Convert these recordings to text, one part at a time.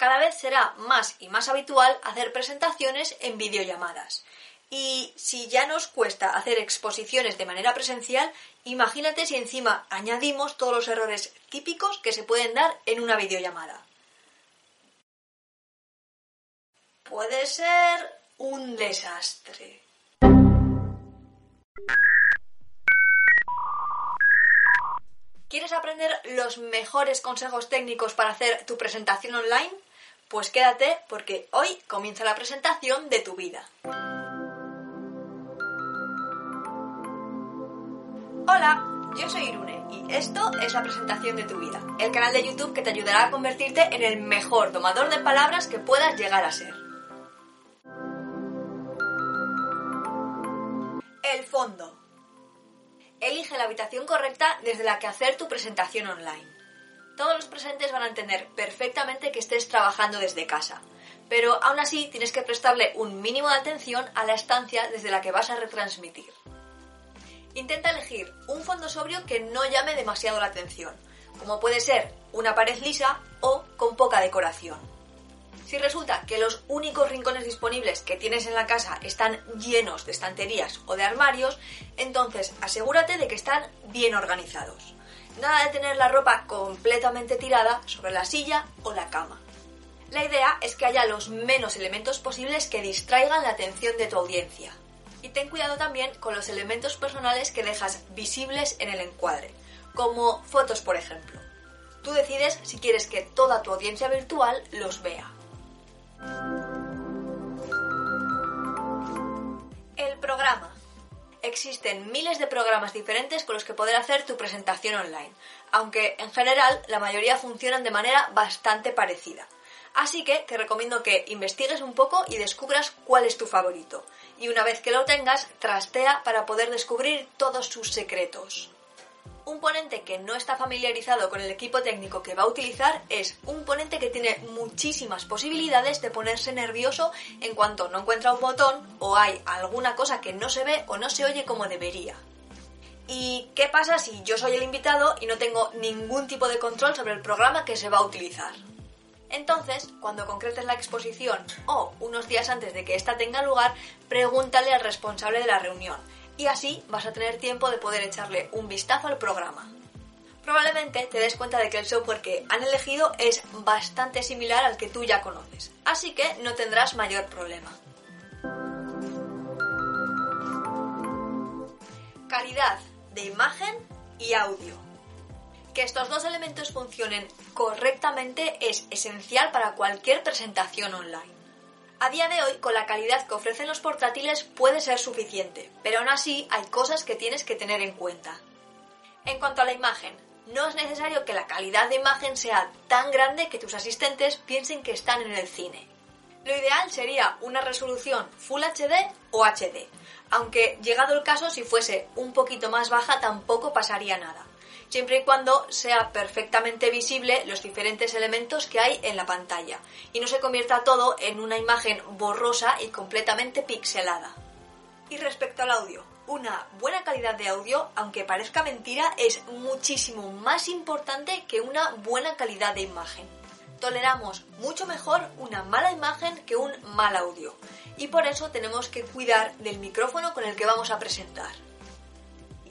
cada vez será más y más habitual hacer presentaciones en videollamadas. Y si ya nos cuesta hacer exposiciones de manera presencial, imagínate si encima añadimos todos los errores típicos que se pueden dar en una videollamada. Puede ser un desastre. ¿Quieres aprender los mejores consejos técnicos para hacer tu presentación online? Pues quédate porque hoy comienza la presentación de tu vida. Hola, yo soy Irune y esto es la presentación de tu vida, el canal de YouTube que te ayudará a convertirte en el mejor domador de palabras que puedas llegar a ser. El fondo. Elige la habitación correcta desde la que hacer tu presentación online todos los presentes van a entender perfectamente que estés trabajando desde casa. Pero aún así tienes que prestarle un mínimo de atención a la estancia desde la que vas a retransmitir. Intenta elegir un fondo sobrio que no llame demasiado la atención, como puede ser una pared lisa o con poca decoración. Si resulta que los únicos rincones disponibles que tienes en la casa están llenos de estanterías o de armarios, entonces asegúrate de que están bien organizados. Nada de tener la ropa completamente tirada sobre la silla o la cama. La idea es que haya los menos elementos posibles que distraigan la atención de tu audiencia. Y ten cuidado también con los elementos personales que dejas visibles en el encuadre, como fotos por ejemplo. Tú decides si quieres que toda tu audiencia virtual los vea. Existen miles de programas diferentes con los que poder hacer tu presentación online, aunque en general la mayoría funcionan de manera bastante parecida. Así que te recomiendo que investigues un poco y descubras cuál es tu favorito. Y una vez que lo tengas, trastea para poder descubrir todos sus secretos. Un ponente que no está familiarizado con el equipo técnico que va a utilizar es un ponente que tiene muchísimas posibilidades de ponerse nervioso en cuanto no encuentra un botón o hay alguna cosa que no se ve o no se oye como debería. ¿Y qué pasa si yo soy el invitado y no tengo ningún tipo de control sobre el programa que se va a utilizar? Entonces, cuando concretes la exposición o unos días antes de que ésta tenga lugar, pregúntale al responsable de la reunión y así vas a tener tiempo de poder echarle un vistazo al programa. Probablemente te des cuenta de que el software que han elegido es bastante similar al que tú ya conoces, así que no tendrás mayor problema. Calidad de imagen y audio. Que estos dos elementos funcionen correctamente es esencial para cualquier presentación online. A día de hoy, con la calidad que ofrecen los portátiles puede ser suficiente, pero aún así hay cosas que tienes que tener en cuenta. En cuanto a la imagen, no es necesario que la calidad de imagen sea tan grande que tus asistentes piensen que están en el cine. Lo ideal sería una resolución Full HD o HD, aunque llegado el caso si fuese un poquito más baja tampoco pasaría nada siempre y cuando sea perfectamente visible los diferentes elementos que hay en la pantalla y no se convierta todo en una imagen borrosa y completamente pixelada. Y respecto al audio, una buena calidad de audio, aunque parezca mentira, es muchísimo más importante que una buena calidad de imagen. Toleramos mucho mejor una mala imagen que un mal audio, y por eso tenemos que cuidar del micrófono con el que vamos a presentar.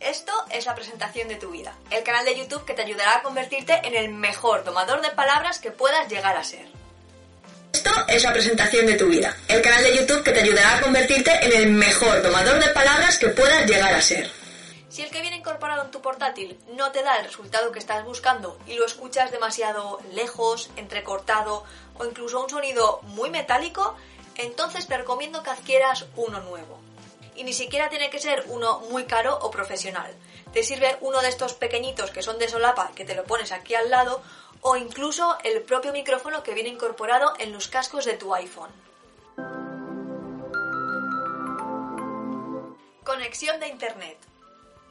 Esto es la presentación de tu vida, el canal de YouTube que te ayudará a convertirte en el mejor tomador de palabras que puedas llegar a ser. Esto es la presentación de tu vida, el canal de YouTube que te ayudará a convertirte en el mejor tomador de palabras que puedas llegar a ser. Si el que viene incorporado en tu portátil no te da el resultado que estás buscando y lo escuchas demasiado lejos, entrecortado o incluso un sonido muy metálico, entonces te recomiendo que adquieras uno nuevo y ni siquiera tiene que ser uno muy caro o profesional. Te sirve uno de estos pequeñitos que son de solapa, que te lo pones aquí al lado, o incluso el propio micrófono que viene incorporado en los cascos de tu iPhone. Conexión de Internet.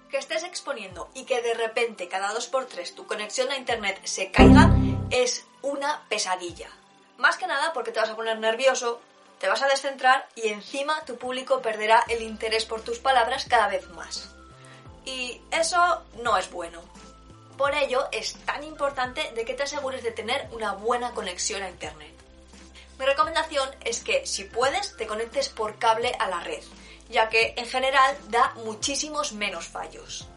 Que estés exponiendo y que de repente cada 2x3 tu conexión a Internet se caiga es una pesadilla. Más que nada porque te vas a poner nervioso, te vas a descentrar y encima tu público perderá el interés por tus palabras cada vez más. Y eso no es bueno. Por ello es tan importante de que te asegures de tener una buena conexión a Internet. Mi recomendación es que si puedes te conectes por cable a la red, ya que en general da muchísimos menos fallos.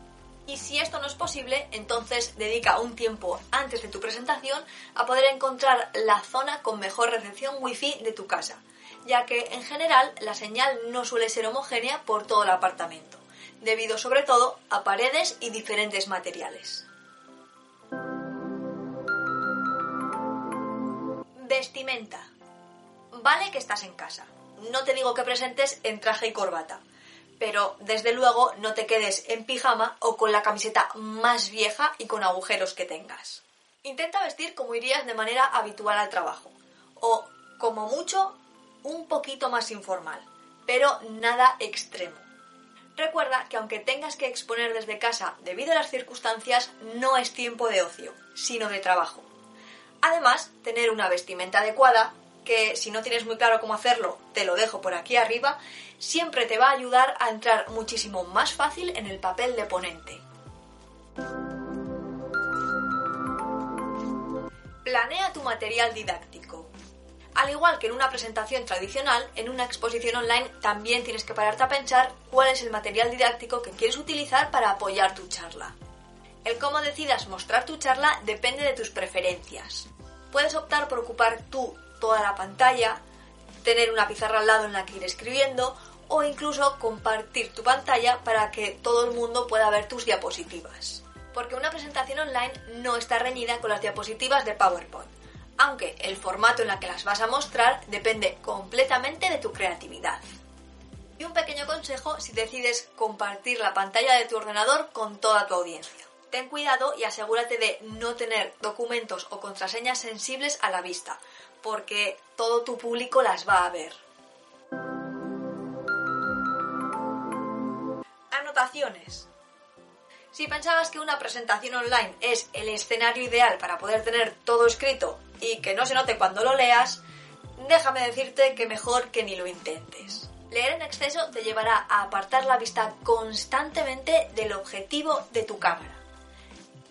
Y si esto no es posible, entonces dedica un tiempo antes de tu presentación a poder encontrar la zona con mejor recepción wifi de tu casa, ya que en general la señal no suele ser homogénea por todo el apartamento, debido sobre todo a paredes y diferentes materiales. Vestimenta. Vale que estás en casa. No te digo que presentes en traje y corbata, pero desde luego no te quedes en pijama o con la camiseta más vieja y con agujeros que tengas. Intenta vestir como irías de manera habitual al trabajo, o como mucho un poquito más informal, pero nada extremo. Recuerda que aunque tengas que exponer desde casa debido a las circunstancias, no es tiempo de ocio, sino de trabajo. Además, tener una vestimenta adecuada, que si no tienes muy claro cómo hacerlo, te lo dejo por aquí arriba, siempre te va a ayudar a entrar muchísimo más fácil en el papel de ponente. Planea tu material didáctico. Al igual que en una presentación tradicional, en una exposición online también tienes que pararte a pensar cuál es el material didáctico que quieres utilizar para apoyar tu charla. El cómo decidas mostrar tu charla depende de tus preferencias. Puedes optar por ocupar tú toda la pantalla, tener una pizarra al lado en la que ir escribiendo o incluso compartir tu pantalla para que todo el mundo pueda ver tus diapositivas. Porque una presentación online no está reñida con las diapositivas de PowerPoint, aunque el formato en el que las vas a mostrar depende completamente de tu creatividad. Y un pequeño consejo si decides compartir la pantalla de tu ordenador con toda tu audiencia. Ten cuidado y asegúrate de no tener documentos o contraseñas sensibles a la vista, porque todo tu público las va a ver. Anotaciones. Si pensabas que una presentación online es el escenario ideal para poder tener todo escrito y que no se note cuando lo leas, déjame decirte que mejor que ni lo intentes. Leer en exceso te llevará a apartar la vista constantemente del objetivo de tu cámara,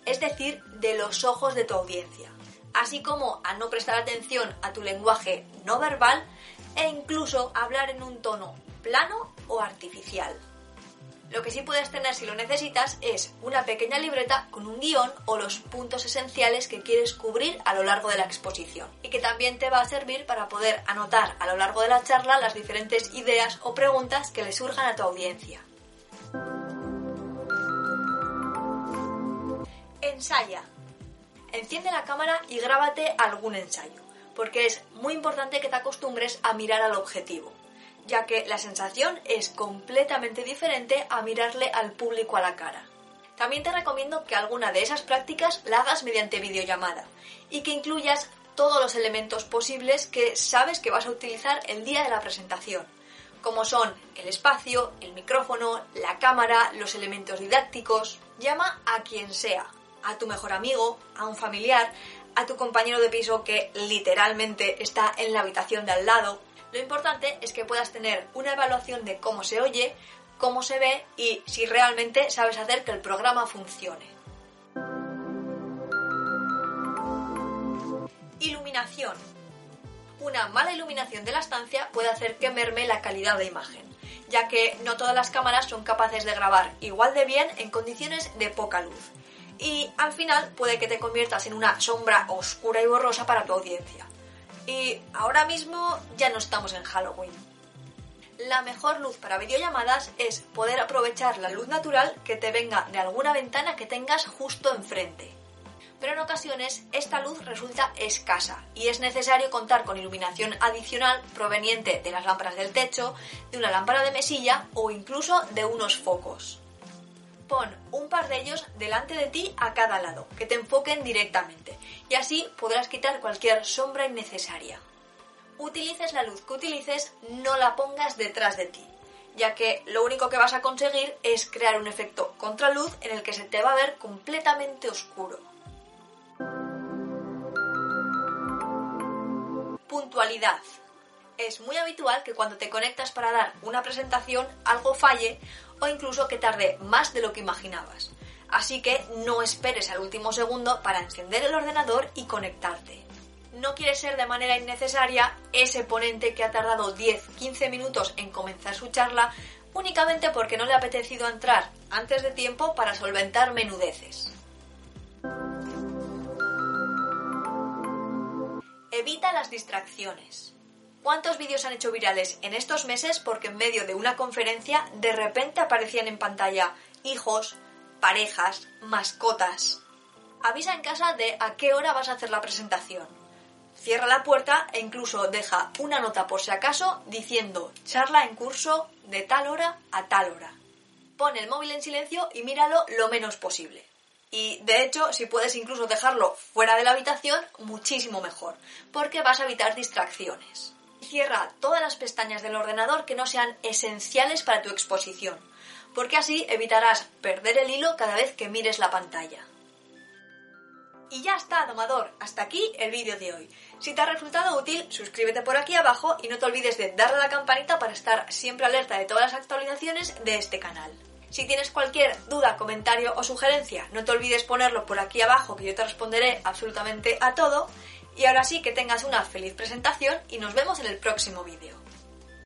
es decir, de los ojos de tu audiencia, así como a no prestar atención a tu lenguaje no verbal e incluso hablar en un tono plano o artificial. Lo que sí puedes tener si lo necesitas es una pequeña libreta con un guion o los puntos esenciales que quieres cubrir a lo largo de la exposición y que también te va a servir para poder anotar a lo largo de la charla las diferentes ideas o preguntas que le surjan a tu audiencia. Ensaya. Enciende la cámara y grábate algún ensayo, porque es muy importante que te acostumbres a mirar al objetivo ya que la sensación es completamente diferente a mirarle al público a la cara. También te recomiendo que alguna de esas prácticas la hagas mediante videollamada y que incluyas todos los elementos posibles que sabes que vas a utilizar el día de la presentación, como son el espacio, el micrófono, la cámara, los elementos didácticos. Llama a quien sea, a tu mejor amigo, a un familiar, a tu compañero de piso que literalmente está en la habitación de al lado, lo importante es que puedas tener una evaluación de cómo se oye, cómo se ve y si realmente sabes hacer que el programa funcione. Iluminación. Una mala iluminación de la estancia puede hacer que merme la calidad de imagen, ya que no todas las cámaras son capaces de grabar igual de bien en condiciones de poca luz. Y al final puede que te conviertas en una sombra oscura y borrosa para tu audiencia. Y ahora mismo ya no estamos en Halloween. La mejor luz para videollamadas es poder aprovechar la luz natural que te venga de alguna ventana que tengas justo enfrente. Pero en ocasiones esta luz resulta escasa y es necesario contar con iluminación adicional proveniente de las lámparas del techo, de una lámpara de mesilla o incluso de unos focos. Pon un par de ellos delante de ti a cada lado, que te enfoquen directamente, y así podrás quitar cualquier sombra innecesaria. Utilices la luz que utilices, no la pongas detrás de ti, ya que lo único que vas a conseguir es crear un efecto contraluz en el que se te va a ver completamente oscuro. Puntualidad. Es muy habitual que cuando te conectas para dar una presentación algo falle o incluso que tarde más de lo que imaginabas. Así que no esperes al último segundo para encender el ordenador y conectarte. No quieres ser de manera innecesaria ese ponente que ha tardado 10-15 minutos en comenzar su charla únicamente porque no le ha apetecido entrar antes de tiempo para solventar menudeces. Evita las distracciones. ¿Cuántos vídeos han hecho virales en estos meses porque en medio de una conferencia de repente aparecían en pantalla hijos, parejas, mascotas? Avisa en casa de a qué hora vas a hacer la presentación. Cierra la puerta e incluso deja una nota por si acaso diciendo charla en curso de tal hora a tal hora. Pon el móvil en silencio y míralo lo menos posible. Y de hecho, si puedes incluso dejarlo fuera de la habitación, muchísimo mejor, porque vas a evitar distracciones. Cierra todas las pestañas del ordenador que no sean esenciales para tu exposición, porque así evitarás perder el hilo cada vez que mires la pantalla. Y ya está, domador, hasta aquí el vídeo de hoy. Si te ha resultado útil, suscríbete por aquí abajo y no te olvides de darle a la campanita para estar siempre alerta de todas las actualizaciones de este canal. Si tienes cualquier duda, comentario o sugerencia, no te olvides ponerlo por aquí abajo que yo te responderé absolutamente a todo. Y ahora sí que tengas una feliz presentación y nos vemos en el próximo vídeo.